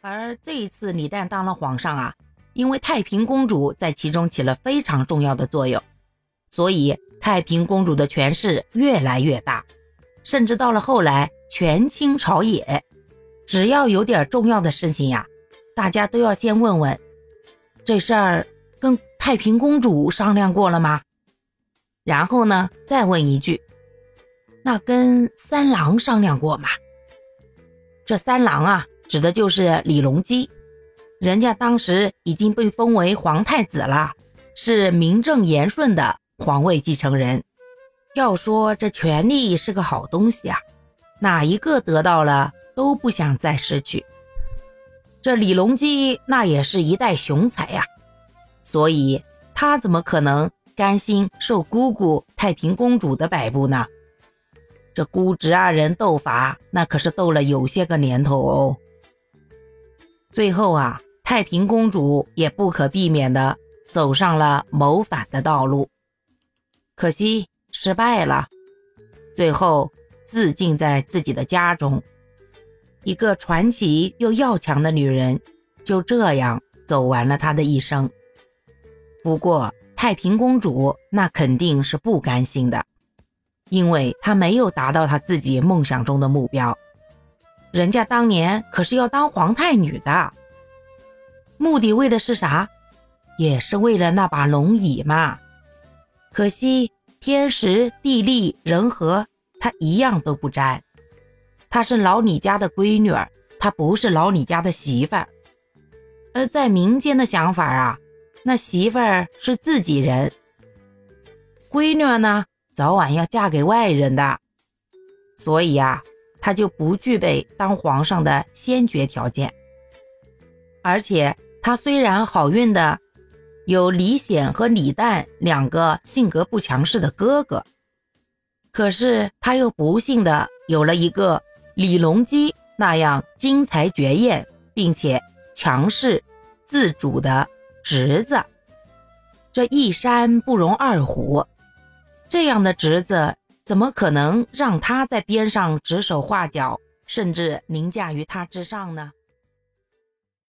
而这一次李旦当了皇上啊，因为太平公主在其中起了非常重要的作用，所以太平公主的权势越来越大，甚至到了后来权倾朝野，只要有点重要的事情呀，大家都要先问问，这事儿跟太平公主商量过了吗？然后呢，再问一句，那跟三郎商量过吗？这三郎啊。指的就是李隆基，人家当时已经被封为皇太子了，是名正言顺的皇位继承人。要说这权力是个好东西啊，哪一个得到了都不想再失去。这李隆基那也是一代雄才呀，所以他怎么可能甘心受姑姑太平公主的摆布呢？这姑侄二人斗法，那可是斗了有些个年头哦。最后啊，太平公主也不可避免地走上了谋反的道路，可惜失败了，最后自尽在自己的家中。一个传奇又要强的女人，就这样走完了她的一生。不过，太平公主那肯定是不甘心的，因为她没有达到她自己梦想中的目标。人家当年可是要当皇太女的，目的为的是啥？也是为了那把龙椅嘛。可惜天时地利人和，她一样都不沾。她是老李家的闺女儿，她不是老李家的媳妇儿。而在民间的想法啊，那媳妇儿是自己人，闺女呢，早晚要嫁给外人的。所以呀。他就不具备当皇上的先决条件，而且他虽然好运的有李显和李旦两个性格不强势的哥哥，可是他又不幸的有了一个李隆基那样惊才绝艳并且强势自主的侄子，这一山不容二虎，这样的侄子。怎么可能让他在边上指手画脚，甚至凌驾于他之上呢？